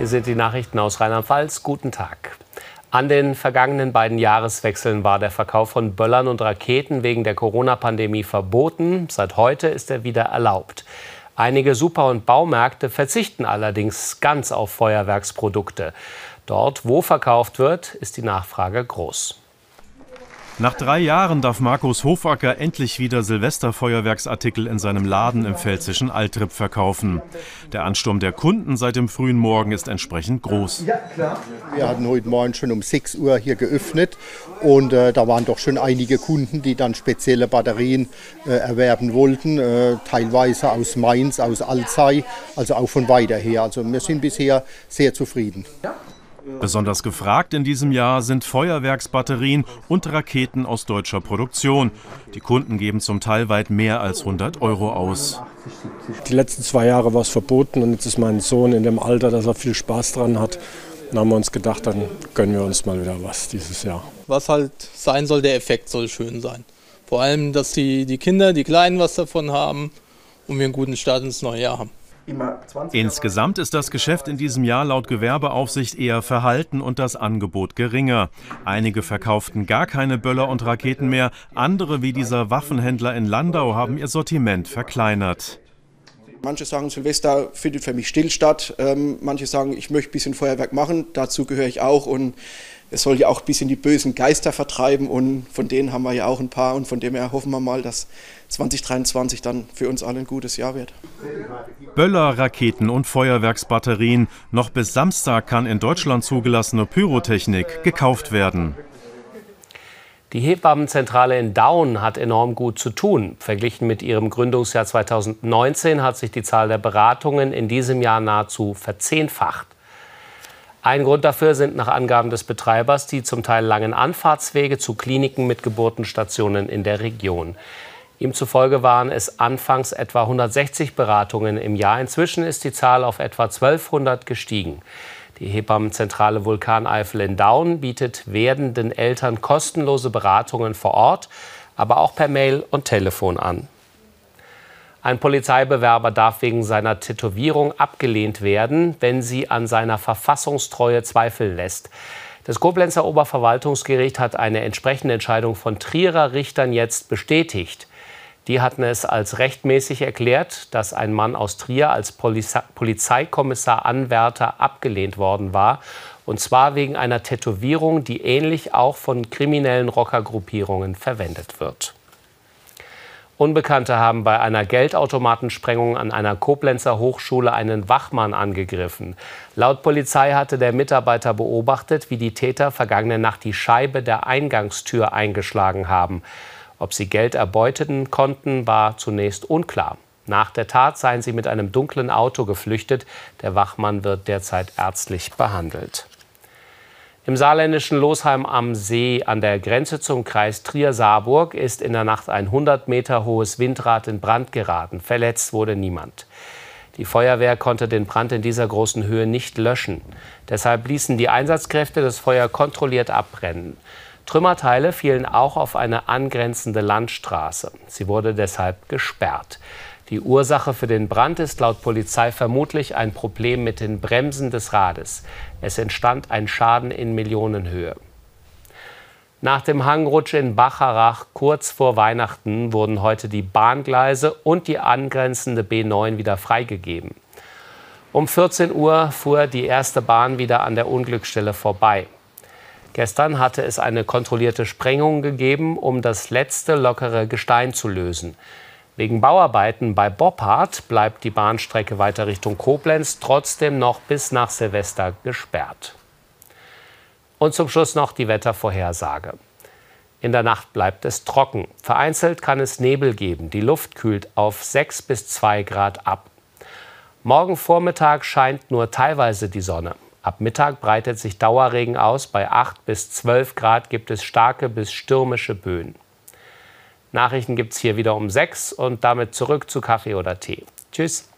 Hier sind die Nachrichten aus Rheinland-Pfalz. Guten Tag. An den vergangenen beiden Jahreswechseln war der Verkauf von Böllern und Raketen wegen der Corona-Pandemie verboten. Seit heute ist er wieder erlaubt. Einige Super- und Baumärkte verzichten allerdings ganz auf Feuerwerksprodukte. Dort, wo verkauft wird, ist die Nachfrage groß. Nach drei Jahren darf Markus Hofacker endlich wieder Silvesterfeuerwerksartikel in seinem Laden im pfälzischen Altrip verkaufen. Der Ansturm der Kunden seit dem frühen Morgen ist entsprechend groß. Ja, klar. Wir hatten heute Morgen schon um 6 Uhr hier geöffnet und äh, da waren doch schon einige Kunden, die dann spezielle Batterien äh, erwerben wollten, äh, teilweise aus Mainz, aus Alzey, also auch von weiter her. Also wir sind bisher sehr zufrieden. Ja. Besonders gefragt in diesem Jahr sind Feuerwerksbatterien und Raketen aus deutscher Produktion. Die Kunden geben zum Teil weit mehr als 100 Euro aus. Die letzten zwei Jahre war es verboten und jetzt ist mein Sohn in dem Alter, dass er viel Spaß dran hat. Dann haben wir uns gedacht, dann gönnen wir uns mal wieder was dieses Jahr. Was halt sein soll, der Effekt soll schön sein. Vor allem, dass die, die Kinder, die Kleinen was davon haben und wir einen guten Start ins neue Jahr haben. Insgesamt ist das Geschäft in diesem Jahr laut Gewerbeaufsicht eher verhalten und das Angebot geringer. Einige verkauften gar keine Böller und Raketen mehr, andere wie dieser Waffenhändler in Landau haben ihr Sortiment verkleinert. Manche sagen, Silvester findet für mich still statt. Ähm, manche sagen, ich möchte ein bisschen Feuerwerk machen. Dazu gehöre ich auch. Und es soll ja auch ein bisschen die bösen Geister vertreiben. Und von denen haben wir ja auch ein paar. Und von dem her hoffen wir mal, dass 2023 dann für uns alle ein gutes Jahr wird. Böller, Raketen und Feuerwerksbatterien. Noch bis Samstag kann in Deutschland zugelassene Pyrotechnik gekauft werden. Die Hebammenzentrale in Daun hat enorm gut zu tun. Verglichen mit ihrem Gründungsjahr 2019 hat sich die Zahl der Beratungen in diesem Jahr nahezu verzehnfacht. Ein Grund dafür sind nach Angaben des Betreibers die zum Teil langen Anfahrtswege zu Kliniken mit Geburtenstationen in der Region. Ihm zufolge waren es anfangs etwa 160 Beratungen im Jahr. Inzwischen ist die Zahl auf etwa 1200 gestiegen. Die Hebammenzentrale Vulkaneifel in Daun bietet werdenden Eltern kostenlose Beratungen vor Ort, aber auch per Mail und Telefon an. Ein Polizeibewerber darf wegen seiner Tätowierung abgelehnt werden, wenn sie an seiner Verfassungstreue zweifeln lässt. Das Koblenzer Oberverwaltungsgericht hat eine entsprechende Entscheidung von Trierer Richtern jetzt bestätigt. Die hatten es als rechtmäßig erklärt, dass ein Mann aus Trier als Polizeikommissar Anwärter abgelehnt worden war. Und zwar wegen einer Tätowierung, die ähnlich auch von kriminellen Rockergruppierungen verwendet wird. Unbekannte haben bei einer Geldautomatensprengung an einer Koblenzer Hochschule einen Wachmann angegriffen. Laut Polizei hatte der Mitarbeiter beobachtet, wie die Täter vergangene Nacht die Scheibe der Eingangstür eingeschlagen haben. Ob sie Geld erbeuteten konnten, war zunächst unklar. Nach der Tat seien sie mit einem dunklen Auto geflüchtet. Der Wachmann wird derzeit ärztlich behandelt. Im saarländischen Losheim am See an der Grenze zum Kreis Trier-Saarburg ist in der Nacht ein 100 Meter hohes Windrad in Brand geraten. Verletzt wurde niemand. Die Feuerwehr konnte den Brand in dieser großen Höhe nicht löschen. Deshalb ließen die Einsatzkräfte das Feuer kontrolliert abbrennen. Trümmerteile fielen auch auf eine angrenzende Landstraße. Sie wurde deshalb gesperrt. Die Ursache für den Brand ist laut Polizei vermutlich ein Problem mit den Bremsen des Rades. Es entstand ein Schaden in Millionenhöhe. Nach dem Hangrutsch in Bacharach kurz vor Weihnachten wurden heute die Bahngleise und die angrenzende B9 wieder freigegeben. Um 14 Uhr fuhr die erste Bahn wieder an der Unglücksstelle vorbei. Gestern hatte es eine kontrollierte Sprengung gegeben, um das letzte lockere Gestein zu lösen. Wegen Bauarbeiten bei Boppard bleibt die Bahnstrecke weiter Richtung Koblenz trotzdem noch bis nach Silvester gesperrt. Und zum Schluss noch die Wettervorhersage. In der Nacht bleibt es trocken. Vereinzelt kann es Nebel geben. Die Luft kühlt auf 6 bis 2 Grad ab. Morgen Vormittag scheint nur teilweise die Sonne. Ab Mittag breitet sich Dauerregen aus. Bei 8 bis 12 Grad gibt es starke bis stürmische Böen. Nachrichten gibt es hier wieder um 6 und damit zurück zu Kaffee oder Tee. Tschüss.